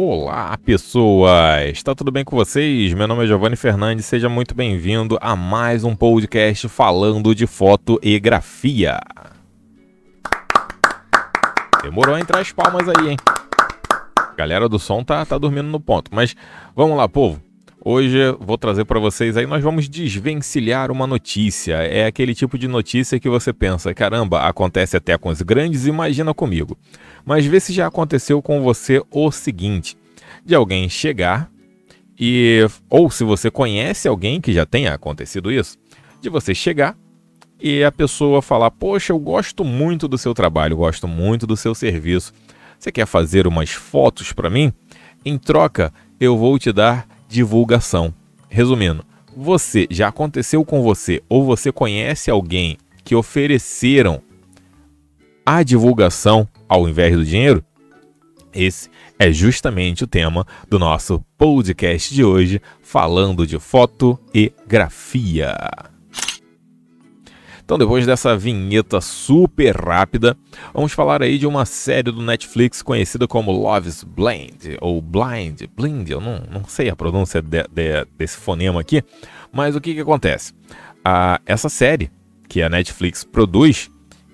Olá, pessoas! Está tudo bem com vocês? Meu nome é Giovanni Fernandes, seja muito bem-vindo a mais um podcast falando de foto e grafia. Demorou a entrar as palmas aí, hein? Galera do som tá, tá dormindo no ponto, mas vamos lá, povo. Hoje vou trazer para vocês aí, nós vamos desvencilhar uma notícia. É aquele tipo de notícia que você pensa, caramba, acontece até com os grandes, imagina comigo. Mas vê se já aconteceu com você o seguinte: de alguém chegar e ou se você conhece alguém que já tenha acontecido isso, de você chegar e a pessoa falar: "Poxa, eu gosto muito do seu trabalho, gosto muito do seu serviço. Você quer fazer umas fotos para mim? Em troca, eu vou te dar divulgação." Resumindo, você já aconteceu com você ou você conhece alguém que ofereceram a divulgação ao invés do dinheiro? Esse é justamente o tema do nosso podcast de hoje, falando de foto e grafia. Então, depois dessa vinheta super rápida, vamos falar aí de uma série do Netflix conhecida como Love's Blind, ou Blind, Blind, eu não, não sei a pronúncia de, de, desse fonema aqui, mas o que, que acontece? Ah, essa série que a Netflix produz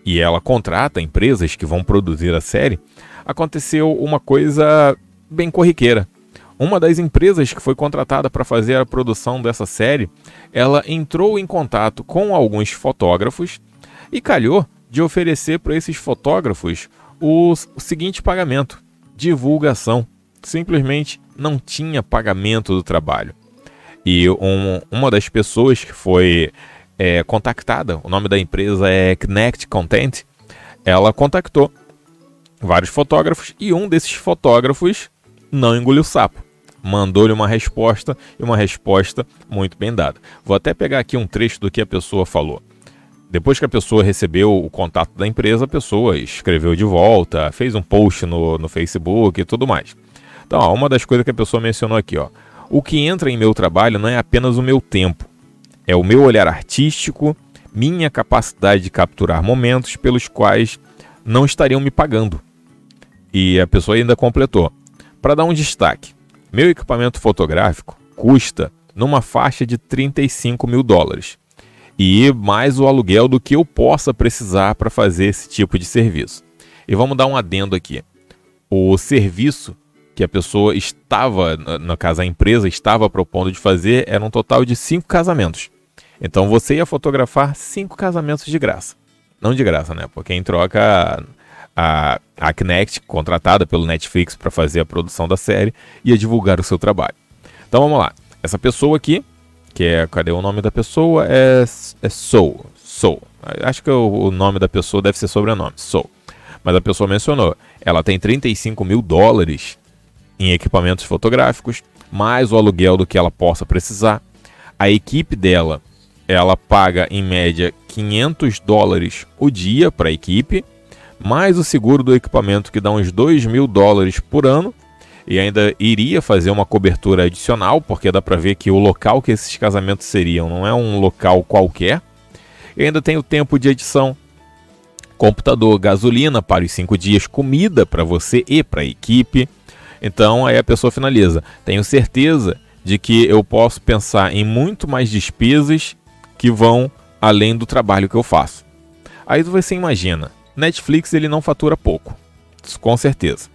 e ela contrata empresas que vão produzir a série, aconteceu uma coisa bem corriqueira. Uma das empresas que foi contratada para fazer a produção dessa série, ela entrou em contato com alguns fotógrafos e calhou de oferecer para esses fotógrafos o, seguinte pagamento: divulgação. Simplesmente não tinha pagamento do trabalho. E um, uma das pessoas que foi é, contactada, o nome da empresa é Connect Content, ela contactou vários fotógrafos e um desses fotógrafos não engoliu sapo. Mandou-lhe uma resposta e uma resposta muito bem dada. Vou até pegar aqui um trecho do que a pessoa falou. Depois que a pessoa recebeu o contato da empresa, a pessoa escreveu de volta, fez um post no, no Facebook e tudo mais. Então, ó, uma das coisas que a pessoa mencionou aqui, ó. O que entra em meu trabalho não é apenas o meu tempo, é o meu olhar artístico, minha capacidade de capturar momentos pelos quais não estariam me pagando. E a pessoa ainda completou. Para dar um destaque, meu equipamento fotográfico custa numa faixa de 35 mil dólares. E mais o aluguel do que eu possa precisar para fazer esse tipo de serviço. E vamos dar um adendo aqui. O serviço que a pessoa estava, no caso a empresa estava propondo de fazer, era um total de cinco casamentos. Então você ia fotografar cinco casamentos de graça. Não de graça, né? Porque em troca a, a Kinect, contratada pelo Netflix para fazer a produção da série, ia divulgar o seu trabalho. Então vamos lá. Essa pessoa aqui, que é. Cadê o nome da pessoa? É, é Soul. Soul. Acho que o, o nome da pessoa deve ser sobrenome. Soul. Mas a pessoa mencionou. Ela tem 35 mil dólares em equipamentos fotográficos, mais o aluguel do que ela possa precisar. A equipe dela ela paga em média 500 dólares o dia para a equipe, mais o seguro do equipamento que dá uns 2 mil dólares por ano, e ainda iria fazer uma cobertura adicional, porque dá para ver que o local que esses casamentos seriam não é um local qualquer. E ainda tem o tempo de edição, computador, gasolina para os 5 dias, comida para você e para a equipe. Então aí a pessoa finaliza. Tenho certeza de que eu posso pensar em muito mais despesas que vão além do trabalho que eu faço. Aí você imagina, Netflix ele não fatura pouco, com certeza,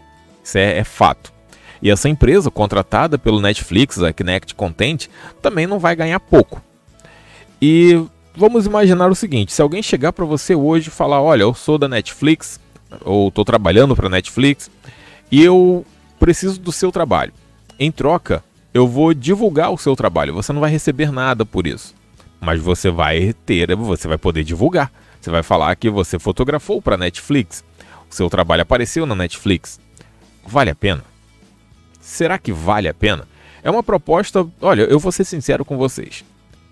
isso é, é fato. E essa empresa contratada pelo Netflix, a Kinect Content, também não vai ganhar pouco. E vamos imaginar o seguinte: se alguém chegar para você hoje e falar, olha, eu sou da Netflix, ou estou trabalhando para Netflix, e eu preciso do seu trabalho. Em troca, eu vou divulgar o seu trabalho. Você não vai receber nada por isso mas você vai ter, você vai poder divulgar. Você vai falar que você fotografou para Netflix, o seu trabalho apareceu na Netflix. Vale a pena? Será que vale a pena? É uma proposta, olha, eu vou ser sincero com vocês.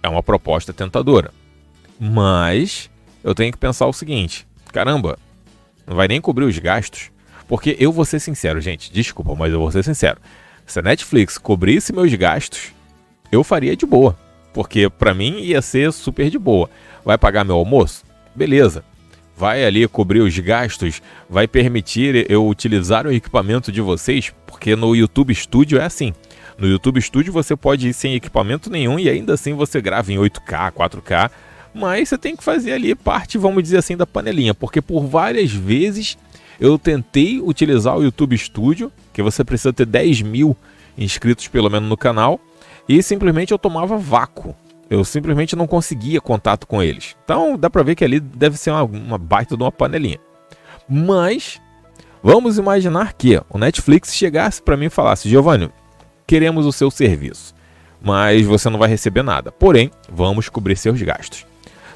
É uma proposta tentadora. Mas eu tenho que pensar o seguinte: caramba, não vai nem cobrir os gastos. Porque eu vou ser sincero, gente, desculpa, mas eu vou ser sincero. Se a Netflix cobrisse meus gastos, eu faria de boa porque para mim ia ser super de boa. Vai pagar meu almoço? Beleza. vai ali cobrir os gastos, vai permitir eu utilizar o equipamento de vocês, porque no YouTube Studio é assim. No YouTube Studio você pode ir sem equipamento nenhum e ainda assim você grava em 8K, 4K, mas você tem que fazer ali parte, vamos dizer assim, da panelinha, porque por várias vezes eu tentei utilizar o YouTube Studio, que você precisa ter 10 mil inscritos pelo menos no canal, e simplesmente eu tomava vácuo. Eu simplesmente não conseguia contato com eles. Então dá pra ver que ali deve ser uma, uma baita de uma panelinha. Mas vamos imaginar que o Netflix chegasse para mim e falasse: Giovanni, queremos o seu serviço, mas você não vai receber nada. Porém, vamos cobrir seus gastos.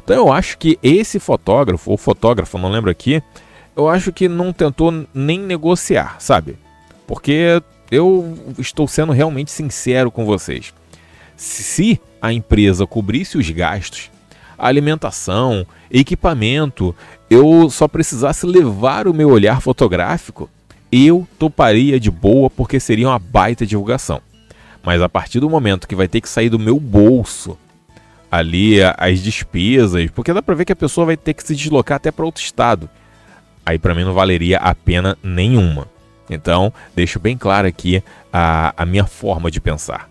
Então eu acho que esse fotógrafo, ou fotógrafo, não lembro aqui, eu acho que não tentou nem negociar, sabe? Porque eu estou sendo realmente sincero com vocês. Se a empresa cobrisse os gastos, alimentação, equipamento, eu só precisasse levar o meu olhar fotográfico, eu toparia de boa porque seria uma baita divulgação. Mas a partir do momento que vai ter que sair do meu bolso ali as despesas, porque dá para ver que a pessoa vai ter que se deslocar até para outro estado. Aí para mim não valeria a pena nenhuma. Então, deixo bem claro aqui a, a minha forma de pensar.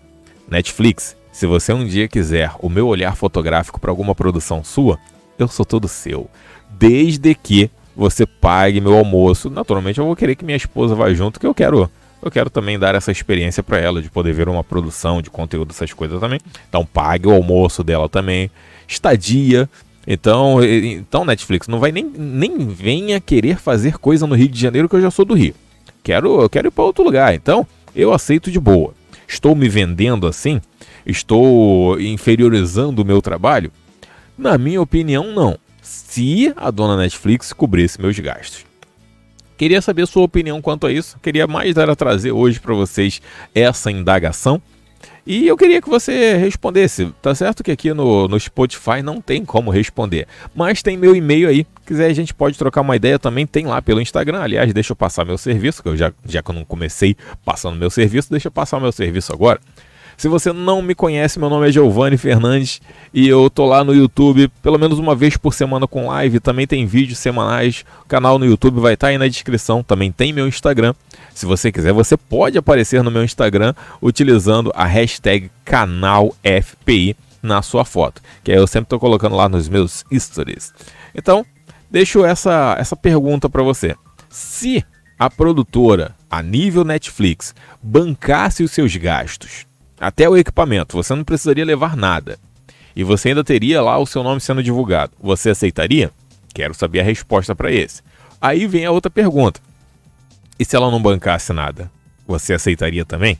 Netflix, se você um dia quiser o meu olhar fotográfico para alguma produção sua, eu sou todo seu. Desde que você pague meu almoço. Naturalmente eu vou querer que minha esposa vá junto, que eu quero eu quero também dar essa experiência para ela de poder ver uma produção de conteúdo essas coisas também. Então pague o almoço dela também, estadia. Então, então Netflix não vai nem, nem venha querer fazer coisa no Rio de Janeiro que eu já sou do Rio. Quero eu quero ir para outro lugar. Então, eu aceito de boa. Estou me vendendo assim? Estou inferiorizando o meu trabalho? Na minha opinião, não. Se a dona Netflix cobrisse meus gastos. Queria saber sua opinião quanto a isso. Queria mais dar a trazer hoje para vocês essa indagação. E eu queria que você respondesse. Tá certo que aqui no, no Spotify não tem como responder, mas tem meu e-mail aí. Se quiser, a gente pode trocar uma ideia também. Tem lá pelo Instagram. Aliás, deixa eu passar meu serviço, que eu já, já que eu não comecei passando meu serviço, deixa eu passar meu serviço agora. Se você não me conhece, meu nome é Giovanni Fernandes e eu tô lá no YouTube pelo menos uma vez por semana com live. Também tem vídeos semanais. O canal no YouTube vai estar tá aí na descrição. Também tem meu Instagram. Se você quiser, você pode aparecer no meu Instagram utilizando a hashtag canalfpi na sua foto, que eu sempre estou colocando lá nos meus stories. Então, deixo essa, essa pergunta para você. Se a produtora, a nível Netflix, bancasse os seus gastos, até o equipamento, você não precisaria levar nada. E você ainda teria lá o seu nome sendo divulgado. Você aceitaria? Quero saber a resposta para esse. Aí vem a outra pergunta. E se ela não bancasse nada, você aceitaria também?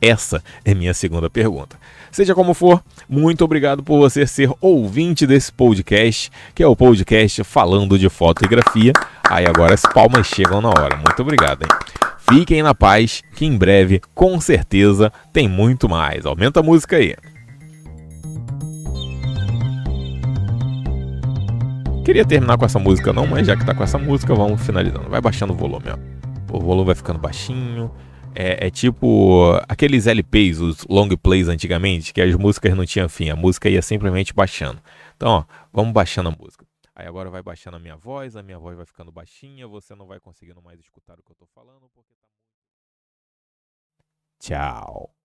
Essa é minha segunda pergunta. Seja como for, muito obrigado por você ser ouvinte desse podcast, que é o podcast falando de fotografia. Aí agora as palmas chegam na hora. Muito obrigado, hein? Fiquem na paz, que em breve, com certeza, tem muito mais. Aumenta a música aí. Queria terminar com essa música não, mas já que tá com essa música, vamos finalizando. Vai baixando o volume, ó. O volume vai ficando baixinho. É, é, tipo aqueles LPs, os long plays antigamente, que as músicas não tinham fim, a música ia simplesmente baixando. Então, ó, vamos baixando a música. Aí agora vai baixando a minha voz, a minha voz vai ficando baixinha, você não vai conseguindo mais escutar o que eu tô falando porque tá muito... Tchau.